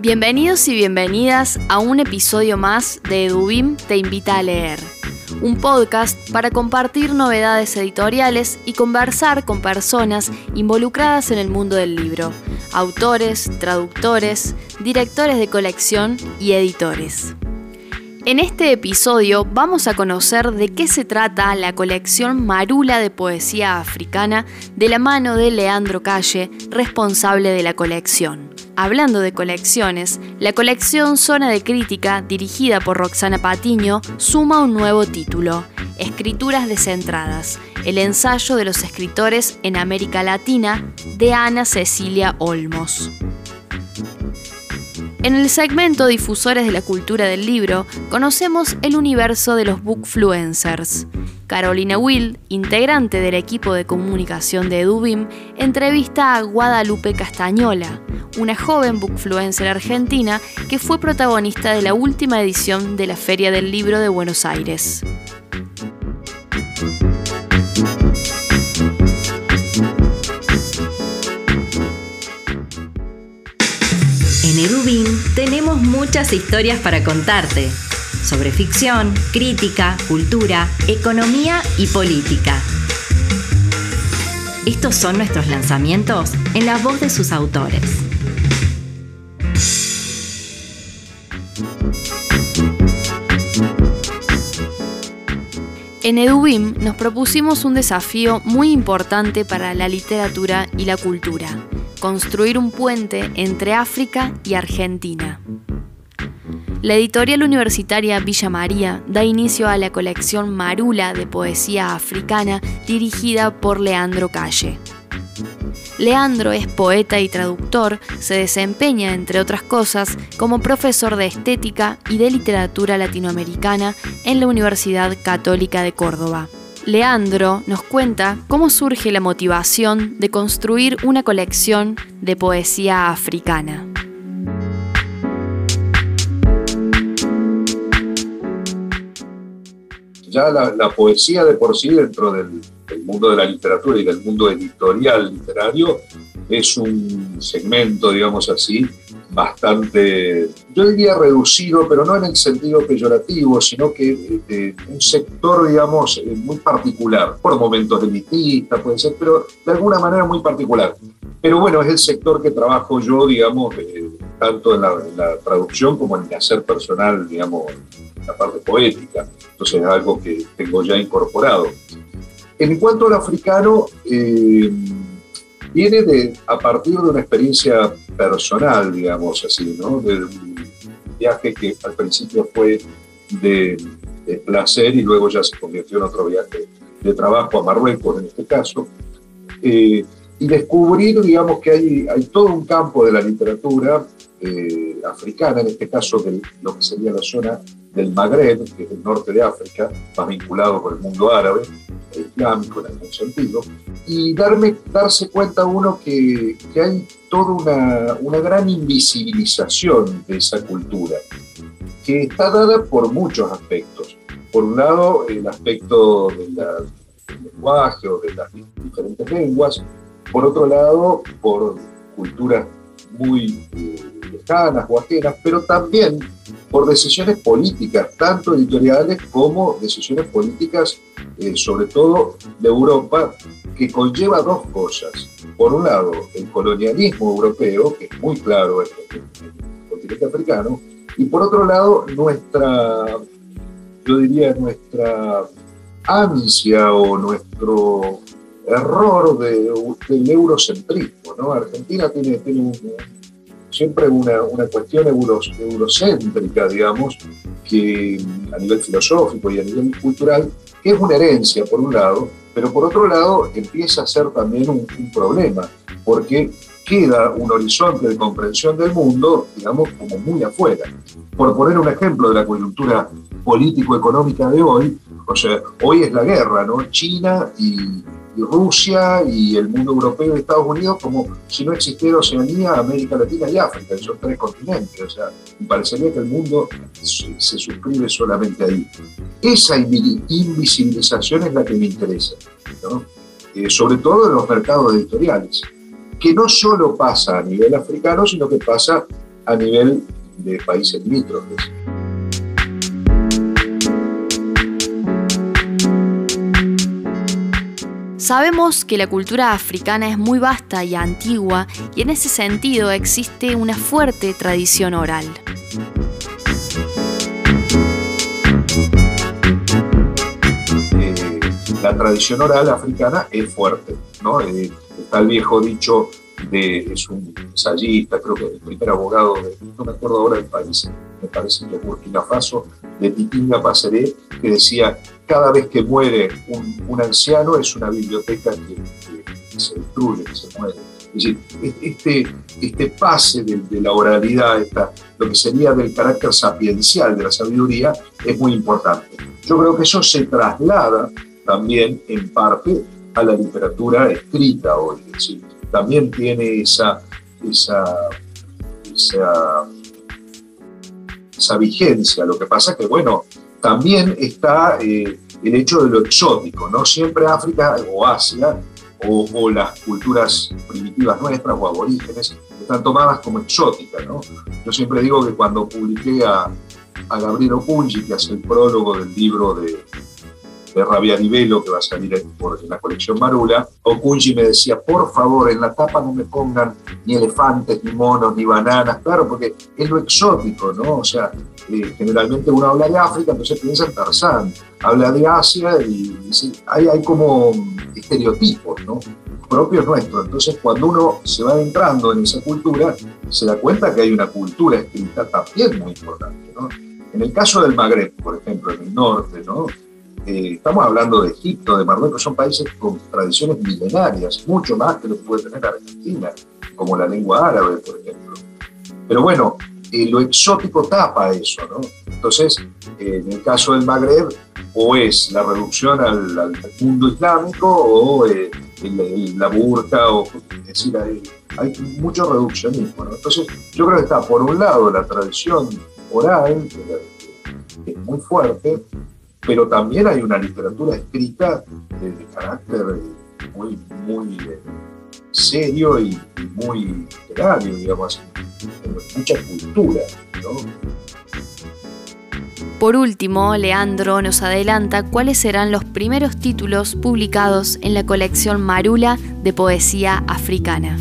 Bienvenidos y bienvenidas a un episodio más de Edubim Te Invita a Leer, un podcast para compartir novedades editoriales y conversar con personas involucradas en el mundo del libro, autores, traductores, directores de colección y editores. En este episodio vamos a conocer de qué se trata la colección Marula de Poesía Africana de la mano de Leandro Calle, responsable de la colección. Hablando de colecciones, la colección Zona de Crítica, dirigida por Roxana Patiño, suma un nuevo título, Escrituras descentradas, el ensayo de los escritores en América Latina, de Ana Cecilia Olmos. En el segmento Difusores de la Cultura del Libro, conocemos el universo de los bookfluencers. Carolina Will, integrante del equipo de comunicación de Edubim, entrevista a Guadalupe Castañola, una joven bookfluencer argentina que fue protagonista de la última edición de la Feria del Libro de Buenos Aires. En Edubim tenemos muchas historias para contarte sobre ficción, crítica, cultura, economía y política. Estos son nuestros lanzamientos en la voz de sus autores. En EduBim nos propusimos un desafío muy importante para la literatura y la cultura, construir un puente entre África y Argentina. La editorial universitaria Villa María da inicio a la colección Marula de poesía africana dirigida por Leandro Calle. Leandro es poeta y traductor, se desempeña, entre otras cosas, como profesor de estética y de literatura latinoamericana en la Universidad Católica de Córdoba. Leandro nos cuenta cómo surge la motivación de construir una colección de poesía africana. Ya la, poesía de por sí dentro del, el mundo de la literatura y del mundo editorial literario es un segmento, digamos así, bastante, yo diría reducido, pero no en el sentido peyorativo, sino que eh, un sector, digamos, eh, muy particular, por momentos elitista, puede ser, pero de alguna manera muy particular. Pero bueno, es el sector que trabajo yo, digamos, eh, tanto en la, en la, traducción como en el hacer personal, digamos, la parte poética. Entonces es algo que tengo ya incorporado. En cuanto al africano, eh, viene de, a partir de una experiencia personal, digamos así, ¿no? De un viaje que al principio fue de, placer y luego ya se convirtió en otro viaje de trabajo a Marruecos en este caso. Eh, y descubrir, digamos, que hay, hay todo un campo de la literatura eh, africana, en este caso de lo que sería la zona del Magreb, que es el norte de África, más vinculado con el mundo árabe, islámico en algún sentido, y darme, darse cuenta uno que, que hay toda una, una, gran invisibilización de esa cultura, que está dada por muchos aspectos. Por un lado, el aspecto de del lenguaje o de las diferentes lenguas, por otro lado, por culturas muy eh, lejanas o ajenas, pero también por decisiones políticas, tanto editoriales como decisiones políticas, eh, sobre todo de Europa, que conlleva dos cosas. Por un lado, el colonialismo europeo, que es muy claro en el continente africano, y por otro lado, nuestra, yo diría, nuestra ansia o nuestro error de, del eurocentrismo. ¿no? Argentina tiene, siempre una, una cuestión eurocéntrica, digamos, que a nivel filosófico y a nivel cultural, que es una herencia, por un lado, pero por otro lado empieza a ser también un, un problema, porque queda un horizonte de comprensión del mundo, digamos, como muy afuera. Por poner un ejemplo de la coyuntura político-económica de hoy, o sea, hoy es la guerra, ¿no? China y, Rusia y el mundo europeo y Estados Unidos como si no existiera Oceanía, América Latina y África, que son tres continentes. O sea, me parecería que el mundo se, suscribe solamente ahí. Esa invisibilización es la que me interesa, ¿no? Eh, sobre todo en los mercados editoriales, que no solo pasa a nivel africano, sino que pasa a nivel de países limítrofes. Sabemos que la cultura africana es muy vasta y antigua y en ese sentido existe una fuerte tradición oral. Eh, la tradición oral africana es fuerte, ¿no? Eh, está el viejo dicho de, es un ensayista, creo que el primer abogado, de, no me acuerdo ahora del país, me parece que Burkina Faso, de Titinga Paseré, que decía, cada vez que muere un, anciano es una biblioteca que, se destruye, que se muere. Es decir, este, este pase de, la oralidad, esta, lo que sería del carácter sapiencial de la sabiduría, es muy importante. Yo creo que eso se traslada también en parte a la literatura escrita hoy. Es decir, también tiene esa, esa, esa, esa vigencia. Lo que pasa que, bueno, también está eh, el hecho de lo exótico, ¿no? Siempre África o Asia o, las culturas primitivas nuestras o aborígenes están tomadas como exóticas, ¿no? Yo siempre digo que cuando publiqué a, Gabriel Opungi, que hace el prólogo del libro de, de Rabia Rivelo, que va a salir en, la colección Marula, Okunji me decía, por favor, en la tapa no me pongan ni elefantes, ni monos, ni bananas, claro, porque es lo exótico, ¿no? O sea, eh, generalmente uno habla de África, entonces piensa en Tarzán, habla de Asia y, hay, hay como estereotipos, ¿no? propios nuestros. Entonces, cuando uno se va entrando en esa cultura, se da cuenta que hay una cultura escrita también muy importante. ¿no? En el caso del Magreb, por ejemplo, en el norte, ¿no? Eh, estamos hablando de Egipto, de Marruecos, son países con tradiciones milenarias, mucho más que lo que puede tener Argentina, como la lengua árabe, por ejemplo. Pero bueno, eh, lo exótico tapa eso, ¿no? Entonces, eh, en el caso del Magreb, o es la reducción al, mundo islámico, o la burka, o, es decir, hay, hay, mucho reduccionismo, ¿no? Entonces, yo creo que está, por un lado, la tradición oral, que es muy fuerte, pero también hay una literatura escrita de, carácter muy, muy eh, serio y, muy literario, digamos, mucha cultura. Por último, Leandro nos adelanta cuáles serán los primeros títulos publicados en la colección Marula de poesía africana.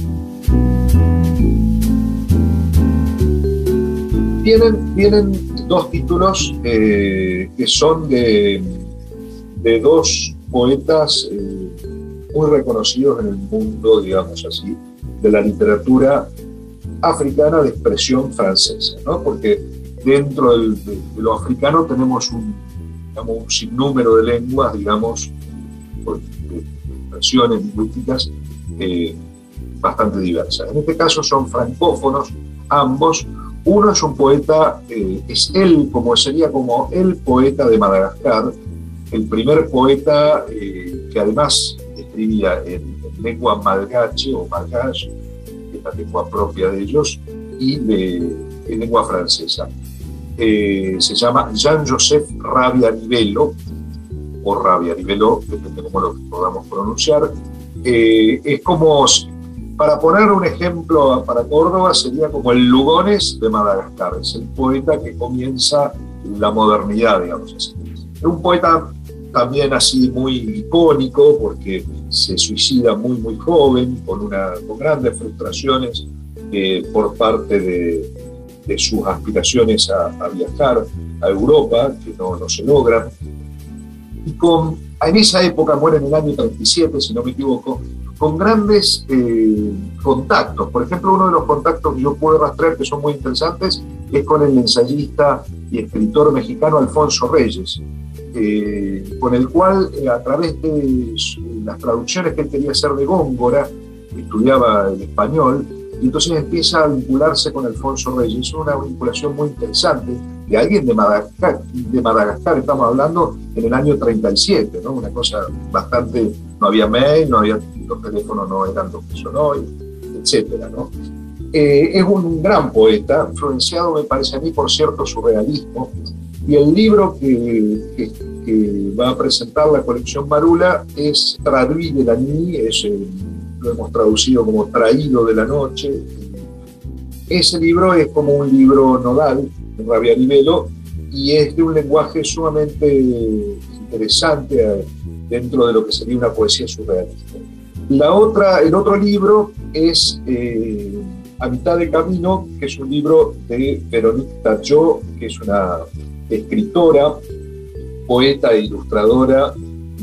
Vienen, vienen dos títulos eh, que son de, dos poetas eh, muy reconocidos en el mundo, digamos así, de la literatura africana de expresión francesa, ¿no? porque dentro de, lo africano tenemos un, digamos, un sinnúmero de lenguas, digamos, de expresiones lingüísticas eh, bastante diversas. En este caso son francófonos, ambos, uno es un poeta, eh, es él, como sería como el poeta de Madagascar, el primer poeta eh, que además escribía en, lengua malgache o malgache, que es la lengua propia de ellos, y en lengua francesa. Eh, se llama Jean-Joseph Rabia Rivelo, o Rabia Rivelo, depende cómo lo podamos pronunciar. es como para poner un ejemplo para Córdoba, sería como el Lugones de Madagascar, es el poeta que comienza la modernidad, digamos así. Un poeta también así muy icónico porque se suicida muy muy joven, con, una, con grandes frustraciones eh, por parte de, sus aspiraciones a, viajar a Europa, que no, no se logran. Y con, en esa época, muere en el año 37, si no me equivoco, con grandes eh, contactos. Por ejemplo, uno de los contactos que yo puedo rastrear que son muy interesantes es con el ensayista y escritor mexicano Alfonso Reyes, eh, con el cual eh, a través de las traducciones que él quería hacer de Góngora, estudiaba el español, y entonces empieza a vincularse con Alfonso Reyes. Es una vinculación muy interesante de alguien de Madagascar, de Madagascar estamos hablando en el año 37, ¿no? una cosa bastante, no había mail, no había, los teléfonos no eran lo que son hoy, etc. ¿no? Eh, es un gran poeta, influenciado me parece a mí por cierto surrealismo, y el libro que, que, va a presentar la colección Marula es Traduit de la Nuit, es, lo hemos traducido como Traído de la Noche. Ese libro es como un libro nodal Rabia Rivelo y es de un lenguaje sumamente interesante eh, dentro de lo que sería una poesía surrealista. La otra, el otro libro es eh, A mitad de camino, que es un libro de Veronique Tachot, que es una escritora, poeta e ilustradora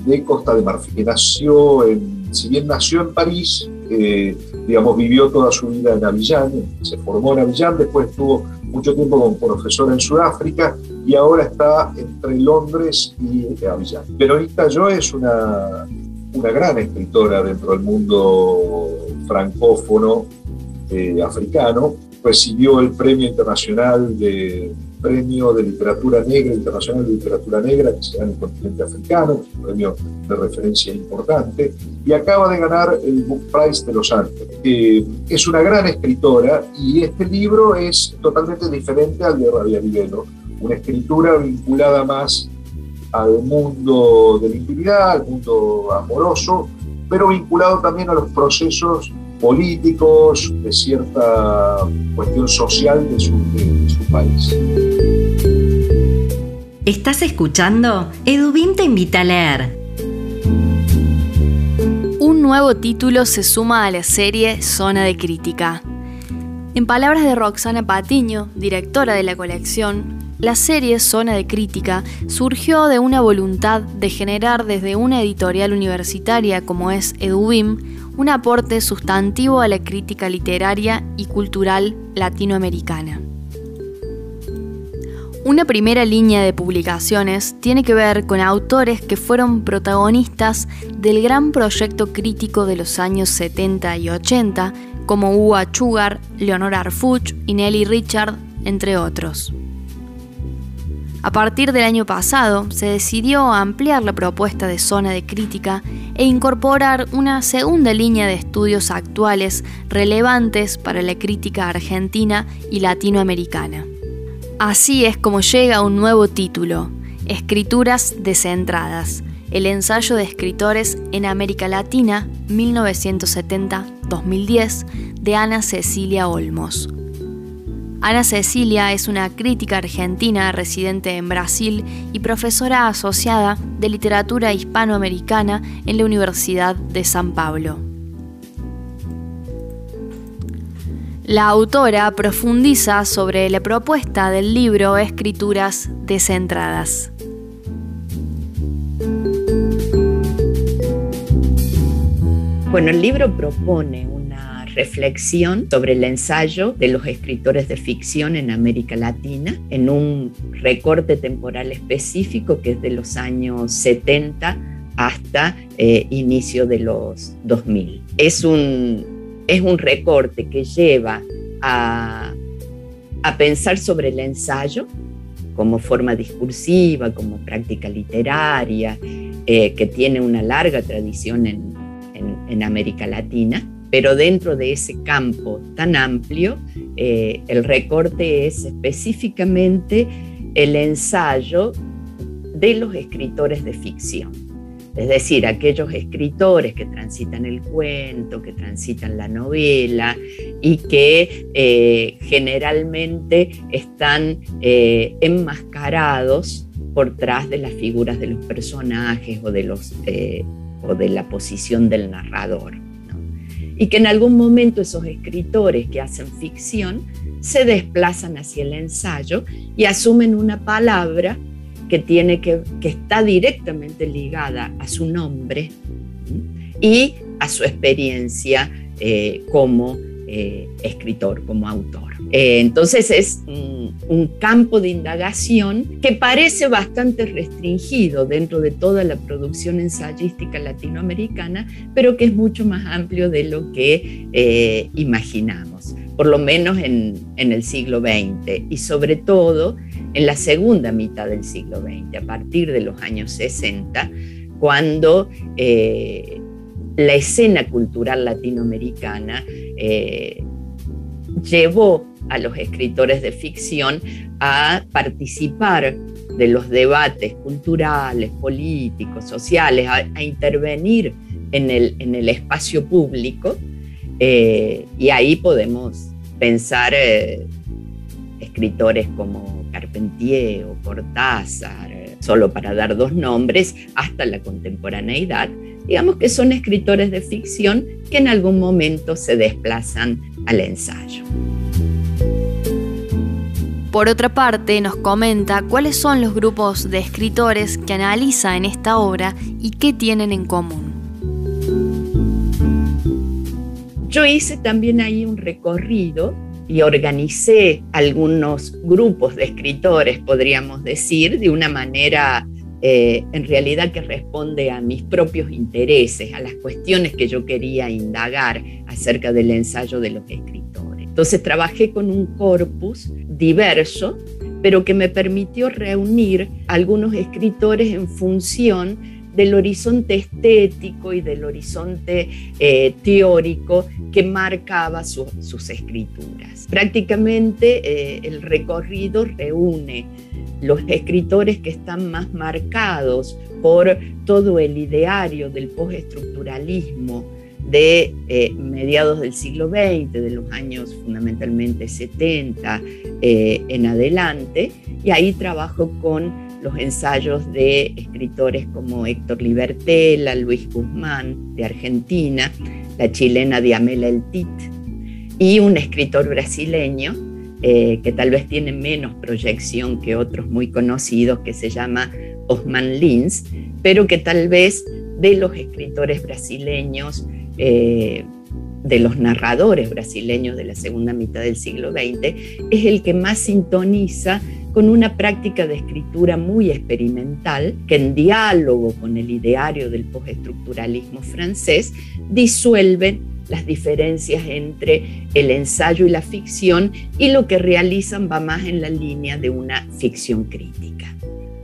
de Costa de Marfil, que nació en, si bien nació en París, eh, digamos, vivió toda su vida en Avillán, se formó en Avillán, después estuvo mucho tiempo como profesora en Sudáfrica y ahora está entre Londres y Avillán. Verónica Yo es una, una gran escritora dentro del mundo francófono eh, africano, recibió el Premio Internacional de Premio de Literatura Negra, Internacional de Literatura Negra, que se da en el continente africano, un premio de referencia importante, y acaba de ganar el Book Prize de Los Ángeles. es una gran escritora y este libro es totalmente diferente al de Rabia Vivelo, una escritura vinculada más al mundo de la intimidad, al mundo amoroso, pero vinculado también a los procesos políticos, de cierta cuestión social de su, país. ¿Estás escuchando? Edubim te invita a leer. Un nuevo título se suma a la serie Zona de Crítica. En palabras de Roxana Patiño, directora de la colección, la serie Zona de Crítica surgió de una voluntad de generar desde una editorial universitaria como es EduBim un aporte sustantivo a la crítica literaria y cultural latinoamericana. Una primera línea de publicaciones tiene que ver con autores que fueron protagonistas del gran proyecto crítico de los años 70 y 80, como Hugo Achugar, Leonor Arfuch y Nelly Richard, entre otros. A partir del año pasado, se decidió ampliar la propuesta de zona de crítica e incorporar una segunda línea de estudios actuales relevantes para la crítica argentina y latinoamericana. Así es como llega un nuevo título, Escrituras descentradas, el ensayo de escritores en América Latina 1970-2010 de Ana Cecilia Olmos. Ana Cecilia es una crítica argentina residente en Brasil y profesora asociada de literatura hispanoamericana en la Universidad de San Pablo. La autora profundiza sobre la propuesta del libro Escrituras descentradas. Bueno, el libro propone reflexión sobre el ensayo de los escritores de ficción en América Latina en un recorte temporal específico que es de los años 70 hasta eh, inicio de los 2000. Es un, es un recorte que lleva a, a pensar sobre el ensayo como forma discursiva, como práctica literaria, eh, que tiene una larga tradición en, en América Latina pero dentro de ese campo tan amplio, eh, el recorte es específicamente el ensayo de los escritores de ficción. Es decir, aquellos escritores que transitan el cuento, que transitan la novela y que eh, generalmente están eh, enmascarados por tras de las figuras de los personajes o de, los, o de la posición del narrador y que en algún momento esos escritores que hacen ficción se desplazan hacia el ensayo y asumen una palabra que, tiene que, que está directamente ligada a su nombre y a su experiencia eh, como eh, escritor, como autor. Eh, entonces es un campo de indagación que parece bastante restringido dentro de toda la producción ensayística latinoamericana, pero que es mucho más amplio de lo que eh, imaginamos, por lo menos en, el siglo XX y sobre todo en la segunda mitad del siglo XX, a partir de los años 60, cuando eh, la escena cultural latinoamericana llevó a los escritores de ficción a participar de los debates culturales, políticos, sociales, a, intervenir en el, espacio público. Eh, y ahí podemos pensar eh, escritores como Carpentier o Cortázar, solo para dar dos nombres, hasta la contemporaneidad. Digamos que son escritores de ficción que en algún momento se desplazan al ensayo. Por otra parte, nos comenta cuáles son los grupos de escritores que analiza en esta obra y qué tienen en común. Yo hice también ahí un recorrido y organicé algunos grupos de escritores, podríamos decir, de una manera eh, en realidad que responde a mis propios intereses, a las cuestiones que yo quería indagar acerca del ensayo de los escritores. Entonces trabajé con un corpus diverso, pero que me permitió reunir algunos escritores en función del horizonte estético y del horizonte eh, teórico que marcaba sus escrituras. Prácticamente eh, el recorrido reúne los escritores que están más marcados por todo el ideario del postestructuralismo de eh, mediados del siglo XX, de los años fundamentalmente 70 eh, en adelante, y ahí trabajo con los ensayos de escritores como Héctor Libertela, Luis Guzmán de Argentina, la chilena Diamela Eltit, y un escritor brasileño eh, que tal vez tiene menos proyección que otros muy conocidos, que se llama Osman Lins, pero que tal vez de los escritores brasileños eh, de los narradores brasileños de la segunda mitad del siglo XX, es el que más sintoniza con una práctica de escritura muy experimental que en diálogo con el ideario del postestructuralismo francés disuelve las diferencias entre el ensayo y la ficción y lo que realizan va más en la línea de una ficción crítica.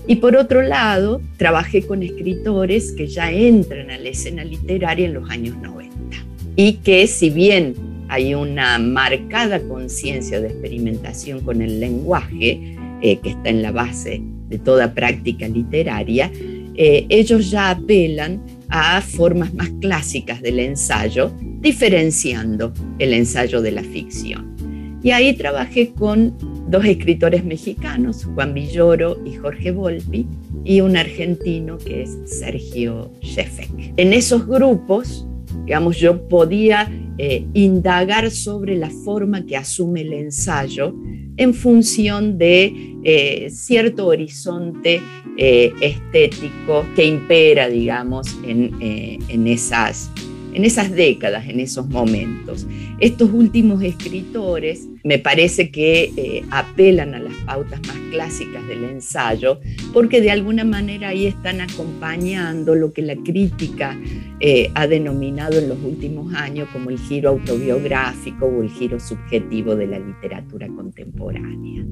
Y por otro lado, trabajé con escritores que ya entran a la escena literaria en los años 90 y que si bien hay una marcada conciencia de experimentación con el lenguaje, eh, que está en la base de toda práctica literaria, eh, ellos ya apelan a formas más clásicas del ensayo, diferenciando el ensayo de la ficción. Y ahí trabajé con dos escritores mexicanos, Juan Villoro y Jorge Volpi, y un argentino que es Sergio Shefek. En esos grupos digamos, yo podía eh, indagar sobre la forma que asume el ensayo en función de eh, cierto horizonte eh, estético que impera, digamos, en, en esas en esas décadas, en esos momentos. Estos últimos escritores me parece que eh, apelan a las pautas más clásicas del ensayo porque de alguna manera ahí están acompañando lo que la crítica eh, ha denominado en los últimos años como el giro autobiográfico o el giro subjetivo de la literatura contemporánea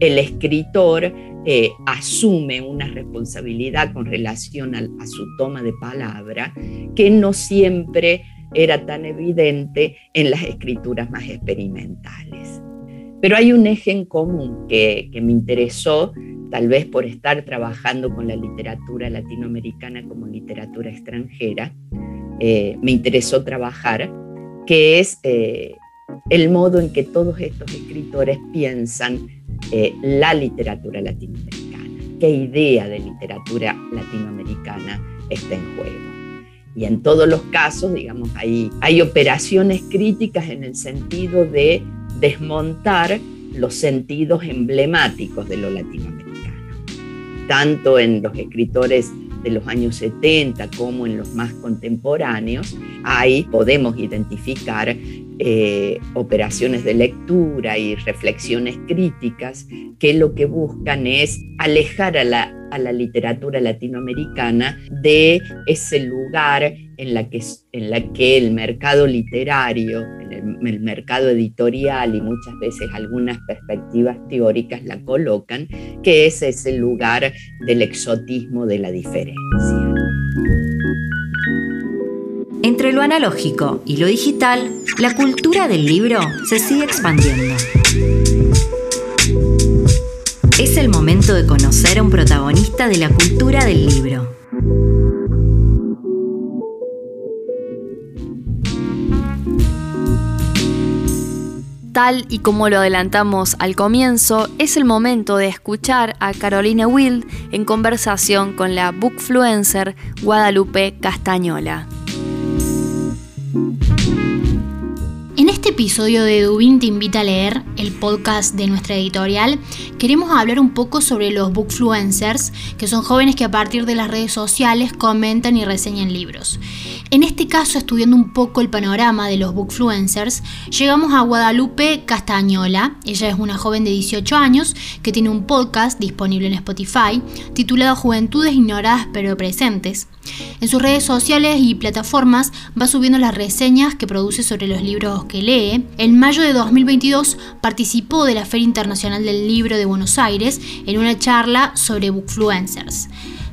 el escritor eh, asume una responsabilidad con relación a, su toma de palabra que no siempre era tan evidente en las escrituras más experimentales. Pero hay un eje en común que, me interesó, tal vez por estar trabajando con la literatura latinoamericana como literatura extranjera, eh, me interesó trabajar, que es eh, el modo en que todos estos escritores piensan eh, la literatura latinoamericana, qué idea de literatura latinoamericana está en juego. Y en todos los casos, digamos, hay, hay operaciones críticas en el sentido de desmontar los sentidos emblemáticos de lo latinoamericano, tanto en los escritores de los años 70 como en los más contemporáneos, ahí podemos identificar eh, operaciones de lectura y reflexiones críticas que lo que buscan es alejar a la, a la literatura latinoamericana de ese lugar en la que, en la que el mercado literario, el, mercado editorial y muchas veces algunas perspectivas teóricas la colocan, que es ese lugar del exotismo de la diferencia. Entre lo analógico y lo digital, la cultura del libro se sigue expandiendo. Es el momento de conocer a un protagonista de la cultura del libro. Tal y como lo adelantamos al comienzo, es el momento de escuchar a Carolina Wild en conversación con la bookfluencer Guadalupe Castañola. Este episodio de Dubin te invita a leer, el podcast de nuestra editorial, queremos hablar un poco sobre los bookfluencers, que son jóvenes que a partir de las redes sociales comentan y reseñan libros. En este caso, estudiando un poco el panorama de los bookfluencers, llegamos a Guadalupe Castañola. Ella es una joven de 18 años que tiene un podcast disponible en Spotify titulado Juventudes Ignoradas pero Presentes. En sus redes sociales y plataformas va subiendo las reseñas que produce sobre los libros que lee. En mayo de 2022 participó de la Feria Internacional del Libro de Buenos Aires en una charla sobre bookfluencers.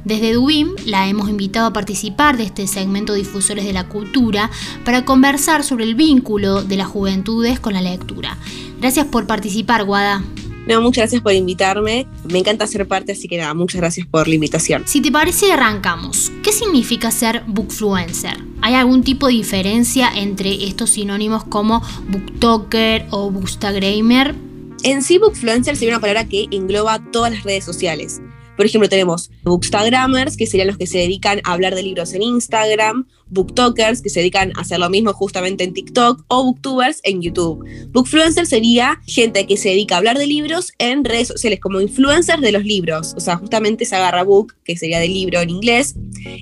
Desde Dubim la hemos invitado a participar de este segmento Difusores de la Cultura para conversar sobre el vínculo de las juventudes con la lectura. Gracias por participar, Guada. No, muchas gracias por invitarme. Me encanta ser parte, así que nada, muchas gracias por la invitación. Si te parece, arrancamos. ¿Qué significa ser bookfluencer? ¿Hay algún tipo de diferencia entre estos sinónimos como booktoker o bookstagrammer? En sí, bookfluencer sería una palabra que engloba todas las redes sociales. Por ejemplo, tenemos bookstagrammers, que serían los que se dedican a hablar de libros en Instagram, booktokers, que se dedican a hacer lo mismo justamente en TikTok, o booktubers en YouTube. Bookfluencer sería gente que se dedica a hablar de libros en redes sociales, como influencers de los libros. O sea, justamente se agarra book, que sería de libro en inglés,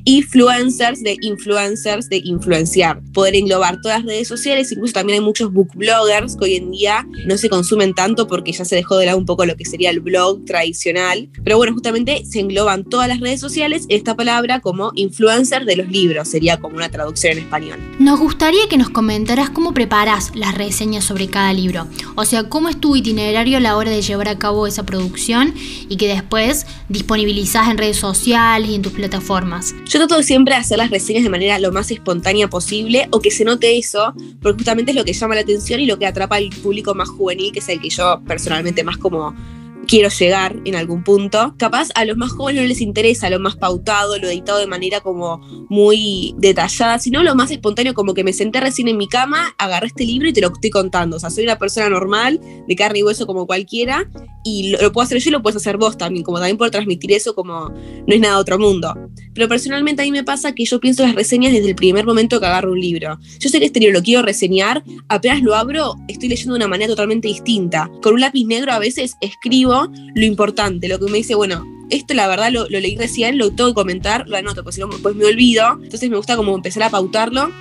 y influencers de influencers de influenciar. Poder englobar todas las redes sociales, incluso también hay muchos booktubers que hoy en día no se consumen tanto porque ya se dejó de lado un poco lo que sería el blog tradicional. Pero bueno, justamente se engloban todas las redes sociales esta palabra como influencer de los libros, sería como una traducción en español. Nos gustaría que nos comentaras cómo preparas las reseñas sobre cada libro, o sea, cómo es tu itinerario a la hora de llevar a cabo esa producción y que después disponibilizás en redes sociales y en tus plataformas. Yo trato siempre de hacer las reseñas de manera lo más espontánea posible o que se note eso, porque justamente es lo que llama la atención y lo que atrapa al público más juvenil, que es el que yo personalmente más como quiero llegar en algún punto. Capaz a los más jóvenes no les interesa lo más pautado, lo editado de manera como muy detallada, sino lo más espontáneo, como que me senté recién en mi cama, agarré este libro y te lo estoy contando. O sea, soy una persona normal, de carne y hueso como cualquiera, y lo, puedo hacer yo y lo puedes hacer vos también, como también por transmitir eso como no es nada de otro mundo. Pero personalmente a mí me pasa que yo pienso las reseñas desde el primer momento que agarro un libro. Yo sé que este libro lo quiero reseñar, apenas lo abro, estoy leyendo de una manera totalmente distinta. Con un lápiz negro a veces escribo lo importante, lo que me dice, bueno, esto la verdad lo, leí recién, lo tengo que comentar, lo anoto, porque si no después me olvido. Entonces me gusta como empezar a pautarlo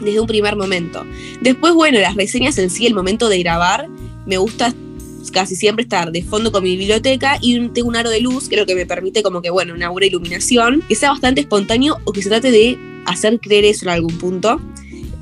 desde un primer momento. Después, bueno, las reseñas en sí, el momento de grabar, me gusta casi siempre estar de fondo con mi biblioteca y tengo un aro de luz que lo que me permite como que, bueno, una buena iluminación, que sea bastante espontáneo o que se trate de hacer creer eso en algún punto.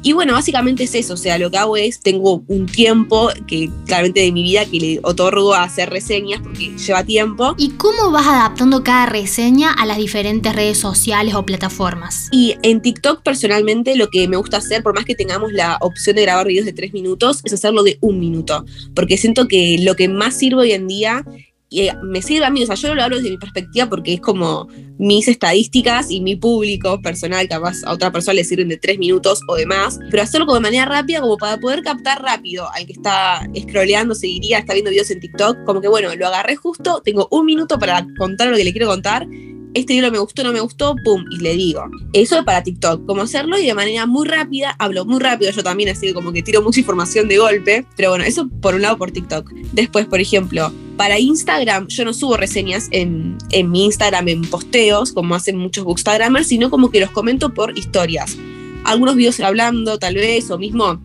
Y bueno, básicamente es eso, o sea, lo que hago es, tengo un tiempo que claramente de mi vida que le otorgo a hacer reseñas porque lleva tiempo. ¿Y cómo vas adaptando cada reseña a las diferentes redes sociales o plataformas? Y en TikTok personalmente lo que me gusta hacer, por más que tengamos la opción de grabar videos de tres minutos, es hacerlo de un minuto, porque siento que lo que más sirve hoy en día y eh, me sirve a mí, o sea, yo lo hablo desde mi perspectiva porque es como mis estadísticas y mi público personal, capaz a otra persona le sirven de tres minutos o de más, pero hacerlo como de manera rápida, como para poder captar rápido al que está scrolleando, seguiría, está viendo videos en TikTok, como que bueno, lo agarré justo, tengo un minuto para contar lo que le quiero contar este libro me gustó, no me gustó, pum, y le digo. Eso es para TikTok, cómo hacerlo y de manera muy rápida, hablo muy rápido yo también, así que como que tiro mucha información de golpe, pero bueno, eso por un lado por TikTok. Después, por ejemplo, para Instagram yo no subo reseñas en, en mi Instagram en posteos, como hacen muchos bookstagrammers, sino como que los comento por historias. Algunos videos hablando, tal vez, o mismo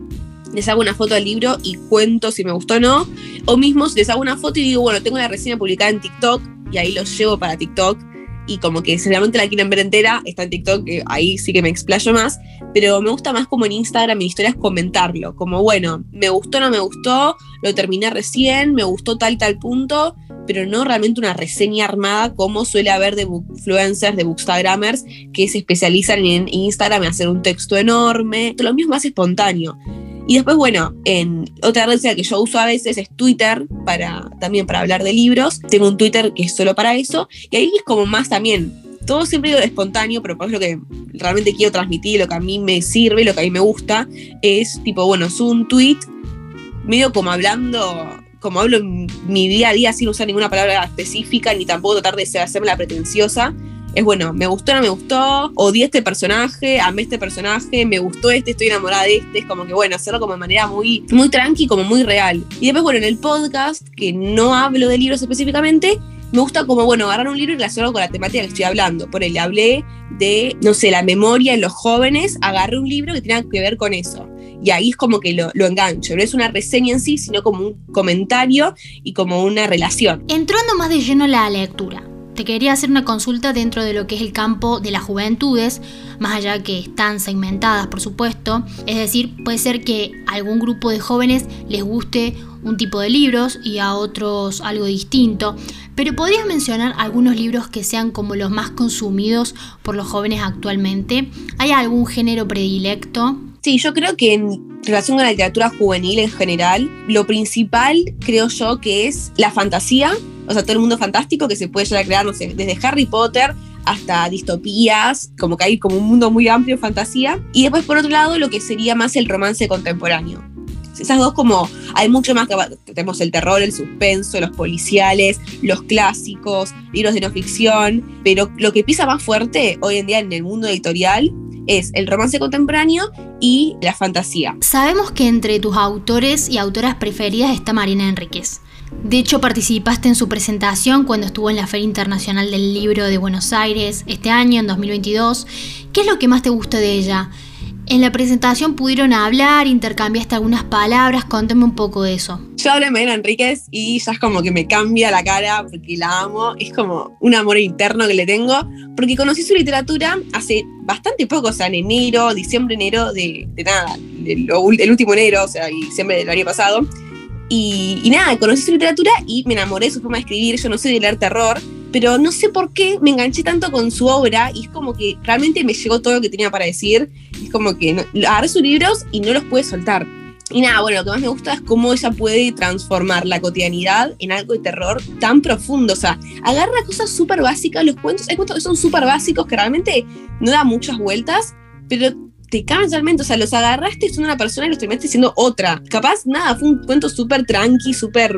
les hago una foto al libro y cuento si me gustó o no. O mismo les hago una foto y digo, bueno, tengo la reseña publicada en TikTok y ahí los llevo para TikTok y como que si realmente la quieren ver entera, está en TikTok, que ahí sí que me explayo más, pero me gusta más como en Instagram y historias comentarlo, como bueno, me gustó, no me gustó, lo terminé recién, me gustó tal, tal punto, pero no realmente una reseña armada como suele haber de influencers, de bookstagrammers, que se especializan en Instagram en hacer un texto enorme, lo mío es más espontáneo. Y después, bueno, en otra red social que yo uso a veces es Twitter, para, también para hablar de libros. Tengo un Twitter que es solo para eso. Y ahí es como más también, todo siempre espontáneo, pero por lo que realmente quiero transmitir, lo que a mí me sirve, lo que a mí me gusta, es tipo, bueno, es un tweet medio como hablando, como hablo en mi día a día sin usar ninguna palabra específica, ni tampoco tratar de hacerme la pretenciosa, es bueno, me gustó, no me gustó, odié este personaje, amé este personaje, me gustó este, estoy enamorada de este, es como que bueno, hacerlo como de manera muy, muy tranqui, como muy real. Y después, bueno, en el podcast, que no hablo de libros específicamente, me gusta como, bueno, agarrar un libro y relacionarlo con la temática que estoy hablando. Por él hablé de, no sé, la memoria en los jóvenes, agarré un libro que tenía que ver con eso. Y ahí es como que lo, lo, engancho. No es una reseña en sí, sino como un comentario y como una relación. Entrando más de lleno la lectura. Te quería hacer una consulta dentro de lo que es el campo de las juventudes, más allá que están segmentadas, por supuesto. Es decir, puede ser que a algún grupo de jóvenes les guste un tipo de libros y a otros algo distinto. Pero ¿podrías mencionar algunos libros que sean como los más consumidos por los jóvenes actualmente? ¿Hay algún género predilecto? Sí, yo creo que en relación con la literatura juvenil en general, lo principal creo yo que es la fantasía, o sea, todo el mundo fantástico que se puede llegar a crear, no sé, desde Harry Potter hasta distopías, como que hay como un mundo muy amplio de fantasía. Y después, por otro lado, lo que sería más el romance contemporáneo. Esas dos como, hay mucho más que tenemos el terror, el suspenso, los policiales, los clásicos, libros de no ficción, pero lo que pisa más fuerte hoy en día en el mundo editorial es el romance contemporáneo y la fantasía. Sabemos que entre tus autores y autoras preferidas está Marina Enríquez. De hecho, participaste en su presentación cuando estuvo en la Feria Internacional del Libro de Buenos Aires este año, en 2022. ¿Qué es lo que más te gusta de ella? En la presentación pudieron hablar, intercambiaste algunas palabras, contame un poco de eso. Yo hablo de Marina Enríquez y ya es como que me cambia la cara porque la amo, es como un amor interno que le tengo, porque conocí su literatura hace bastante poco, o sea, en enero, diciembre, enero de, nada, el último enero, o sea, diciembre del año pasado. Y, y, nada, conocí su literatura y me enamoré de su forma de escribir. Yo no sé de leer terror, pero no sé por qué me enganché tanto con su obra y es como que realmente me llegó todo lo que tenía para decir. Es como que no, agarré sus libros y no los pude soltar. Y nada, bueno, lo que más me gusta es cómo ella puede transformar la cotidianidad en algo de terror tan profundo. O sea, agarra cosas súper básicas, los cuentos, hay cuentos que son súper básicos que realmente no dan muchas vueltas, pero cambian totalmente, o sea, los agarraste, son una persona y los terminaste siendo otra. Capaz, nada, fue un cuento súper tranqui, súper...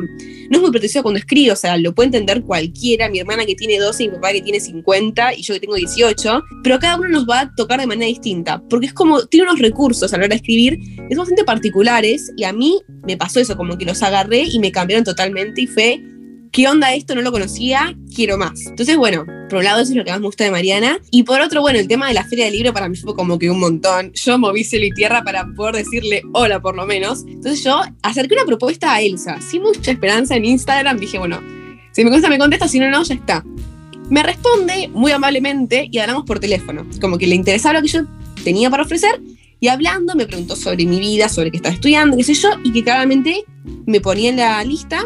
No es muy pretencioso cuando escribo, o sea, lo puede entender cualquiera, mi hermana que tiene 12 y mi papá que tiene 50 y yo que tengo 18, pero cada uno nos va a tocar de manera distinta, porque es como, tiene unos recursos a la hora de escribir, es bastante particulares y a mí me pasó eso, como que los agarré y me cambiaron totalmente y fue ¿qué onda esto? No lo conocía, quiero más. Entonces, bueno, por un lado eso es lo que más me gusta de Mariana. Y por otro, bueno, el tema de la feria del libro para mí fue como que un montón. Yo moví cielo y tierra para poder decirle hola por lo menos. Entonces yo acerqué una propuesta a Elsa, sin mucha esperanza en Instagram. Dije, bueno, si me contesta, me contesta, si no, no, ya está. Me responde muy amablemente y hablamos por teléfono. Como que le interesaba lo que yo tenía para ofrecer. Y hablando me preguntó sobre mi vida, sobre qué estaba estudiando, qué sé yo, y que claramente me ponía en la lista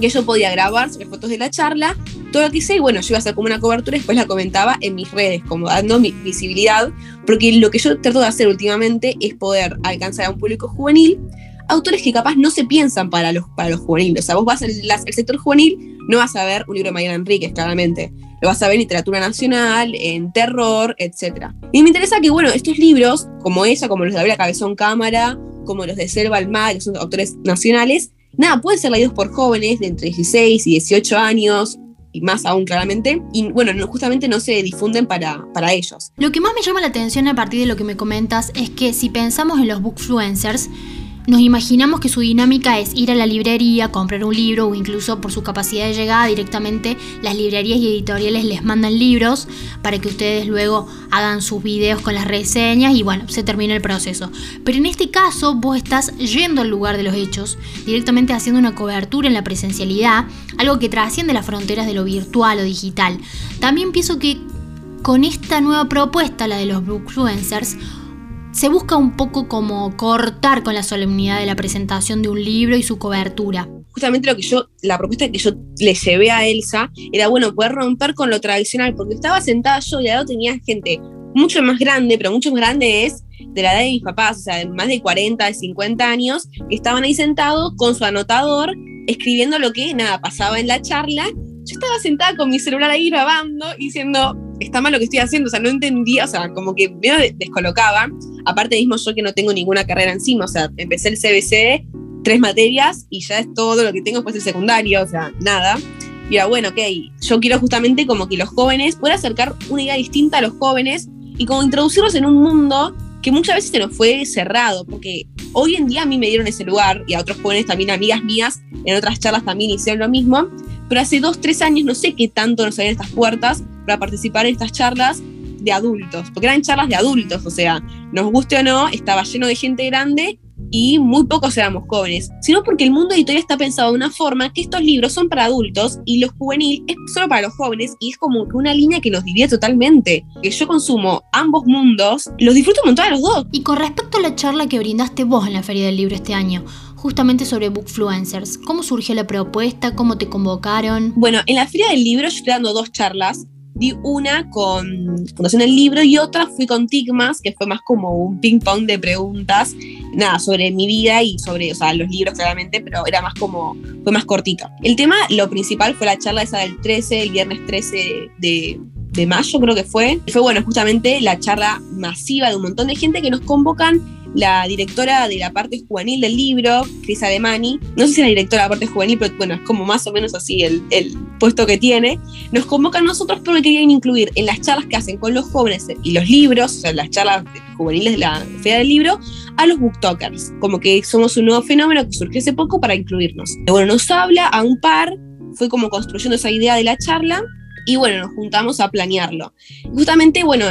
que yo podía grabar fotos de la charla, todo lo que hice, y bueno, yo iba a hacer como una cobertura y después la comentaba en mis redes, como dando mi visibilidad, porque lo que yo trato de hacer últimamente es poder alcanzar a un público juvenil, autores que capaz no se piensan para los, para los juveniles. O sea, vos vas al sector juvenil, no vas a ver un libro de Mariana Enríquez, claramente. Lo vas a ver en literatura nacional, en terror, etc. Y me interesa que, bueno, estos libros, como ella, como los de Gabriela Cabezón Cámara, como los de Selva Almagro, que son autores nacionales, nada, pueden ser leídos por jóvenes de entre 16 y 18 años, y más aún claramente, y bueno, justamente no se difunden para, para ellos. Lo que más me llama la atención a partir de lo que me comentas es que si pensamos en los bookfluencers, nos imaginamos que su dinámica es ir a la librería, comprar un libro o incluso por su capacidad de llegada directamente las librerías y editoriales les mandan libros para que ustedes luego hagan sus videos con las reseñas y bueno, se termina el proceso. Pero en este caso vos estás yendo al lugar de los hechos, directamente haciendo una cobertura en la presencialidad, algo que trasciende las fronteras de lo virtual o digital. También pienso que con esta nueva propuesta, la de los bookfluencers, se busca un poco como cortar con la solemnidad de la presentación de un libro y su cobertura. Justamente lo que yo, la propuesta que yo le llevé a Elsa era, bueno, poder romper con lo tradicional, porque estaba sentada yo y al lado tenía gente mucho más grande, pero mucho más grande es de la edad de mis papás, o sea, de más de 40, de 50 años, que estaban ahí sentados con su anotador, escribiendo lo que, nada, pasaba en la charla. Yo estaba sentada con mi celular ahí grabando y diciendo, está mal lo que estoy haciendo, o sea, no entendía, o sea, como que me descolocaba. Aparte mismo yo que no tengo ninguna carrera encima, o sea, empecé el CBC, tres materias y ya es todo lo que tengo después el secundario, o sea, nada. Y era bueno, ok, yo quiero justamente como que los jóvenes, puedan acercar una idea distinta a los jóvenes y como introducirlos en un mundo que muchas veces se nos fue cerrado, porque hoy en día a mí me dieron ese lugar y a otros jóvenes también, amigas mías, en otras charlas también hicieron lo mismo, pero hace dos, tres años no sé qué tanto nos abrían estas puertas para participar en estas charlas de adultos, porque eran charlas de adultos, o sea, nos guste o no, estaba lleno de gente grande y muy pocos éramos jóvenes, sino porque el mundo editorial está pensado de una forma que estos libros son para adultos y los juvenil es solo para los jóvenes y es como una línea que nos divide totalmente. Que yo consumo ambos mundos, los disfruto un montón a los dos. Y con respecto a la charla que brindaste vos en la Feria del Libro este año, justamente sobre Bookfluencers, ¿cómo surgió la propuesta? ¿Cómo te convocaron? Bueno, en la Feria del Libro yo estoy dando dos charlas di una con Fundación del Libro y otra fui con Tigmas, que fue más como un ping-pong de preguntas, nada, sobre mi vida y sobre, o sea, los libros claramente, pero era más como, fue más cortito. El tema, lo principal fue la charla esa del 13, el viernes 13 de, de mayo creo que fue. Fue, bueno, justamente la charla masiva de un montón de gente que nos convocan la directora de la parte juvenil del libro, Cris Ademani, no sé si es la directora de la parte juvenil, pero bueno, es como más o menos así el, el puesto que tiene, nos convocan a nosotros porque querían incluir en las charlas que hacen con los jóvenes y los libros, o sea, las charlas juveniles de la Feria del Libro, a los booktokers, como que somos un nuevo fenómeno que surgió hace poco para incluirnos. Bueno, nos habla a un par, fue como construyendo esa idea de la charla, y bueno, nos juntamos a planearlo. Justamente, bueno,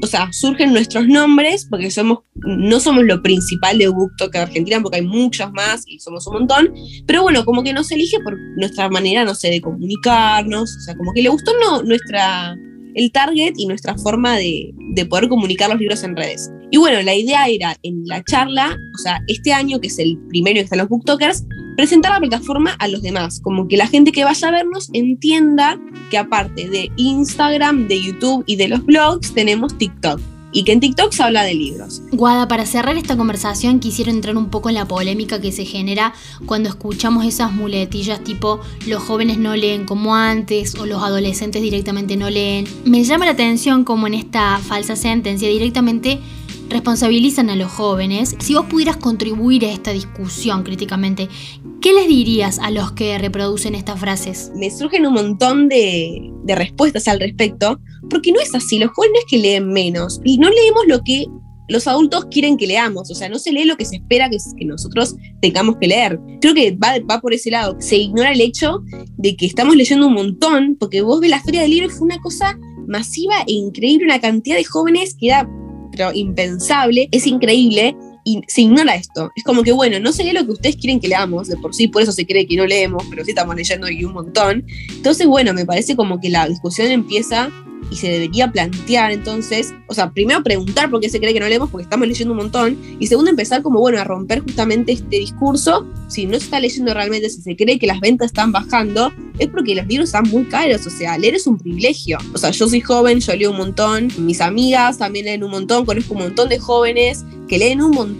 o sea, surgen nuestros nombres, porque somos, no somos lo principal de BookTok Argentina, porque hay muchos más y somos un montón, pero bueno, como que nos elige por nuestra manera, no sé, de comunicarnos, o sea, como que le gustó no, nuestra, el target y nuestra forma de, de poder comunicar los libros en redes. Y bueno, la idea era en la charla, o sea, este año, que es el primero que están los booktokers, presentar la plataforma a los demás, como que la gente que vaya a vernos entienda que aparte de Instagram, de YouTube y de los blogs, tenemos TikTok. Y que en TikTok se habla de libros. Guada, para cerrar esta conversación quisiera entrar un poco en la polémica que se genera cuando escuchamos esas muletillas tipo los jóvenes no leen como antes o los adolescentes directamente no leen. Me llama la atención como en esta falsa sentencia directamente responsabilizan a los jóvenes. Si vos pudieras contribuir a esta discusión críticamente, ¿qué les dirías a los que reproducen estas frases? Me surgen un montón de, respuestas al respecto, porque no es así, los jóvenes que leen menos y no leemos lo que los adultos quieren que leamos, o sea, no se lee lo que se espera que, nosotros tengamos que leer. Creo que va, va, por ese lado, se ignora el hecho de que estamos leyendo un montón, porque vos ves la feria del libro fue una cosa masiva e increíble, una cantidad de jóvenes que era pero impensable, es increíble y se ignora esto. Es como que, bueno, no sé lo que ustedes quieren que leamos, de por sí, por eso se cree que no leemos, pero sí estamos leyendo y un montón. Entonces, bueno, me parece como que la discusión empieza y se debería plantear entonces, o sea, primero preguntar por qué se cree que no leemos, porque estamos leyendo un montón, y segundo empezar como, bueno, a romper justamente este discurso, si no se está leyendo realmente, si se cree que las ventas están bajando, es porque los libros están muy caros, o sea, leer es un privilegio, o sea, yo soy joven, yo leo un montón, mis amigas también leen un montón, conozco un montón de jóvenes que leen un montón,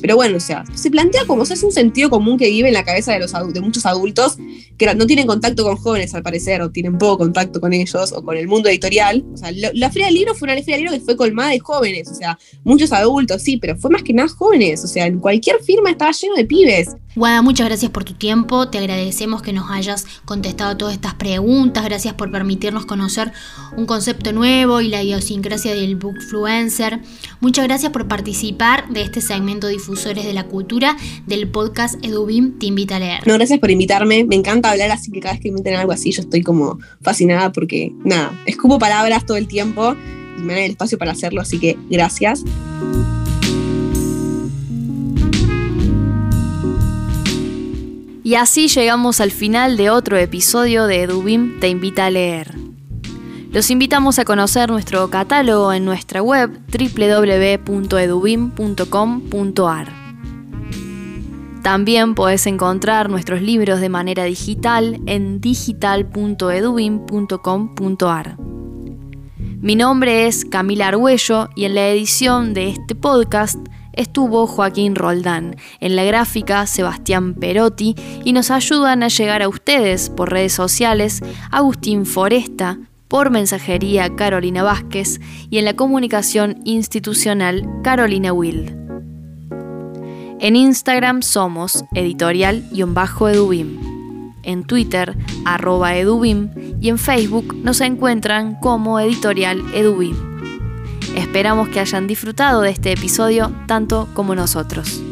pero bueno, o sea, se plantea como, o es un sentido común que vive en la cabeza de, los de muchos adultos que no tienen contacto con jóvenes al parecer, o tienen poco contacto con ellos, o con el mundo editorial, editorial. O sea, la Feria del Libro fue una feria del libro que fue colmada de jóvenes, o sea, muchos adultos, sí, pero fue más que nada jóvenes. O sea, en cualquier firma estaba lleno de pibes. Guada, muchas gracias por tu tiempo, te agradecemos que nos hayas contestado todas estas preguntas, gracias por permitirnos conocer un concepto nuevo y la idiosincrasia del bookfluencer. Muchas gracias por participar de este segmento Difusores de la Cultura del podcast EduBim Te Invita a Leer. No, gracias por invitarme, me encanta hablar así que cada vez que me inviten algo así yo estoy como fascinada porque, nada, escupo palabras todo el tiempo y me dan el espacio para hacerlo, así que gracias. Y así llegamos al final de otro episodio de Edubim Te Invita a Leer. Los invitamos a conocer nuestro catálogo en nuestra web www.edubim.com.ar. También podés encontrar nuestros libros de manera digital en digital.edubim.com.ar. Mi nombre es Camila Argüello y en la edición de este podcast estuvo Joaquín Roldán, en la gráfica Sebastián Perotti y nos ayudan a llegar a ustedes por redes sociales Agustín Foresta, por mensajería Carolina Vázquez y en la comunicación institucional Carolina Wild. En Instagram somos editorial-edubim. En Twitter, arroba edubim. Y en Facebook nos encuentran como editorial edubim. Esperamos que hayan disfrutado de este episodio tanto como nosotros.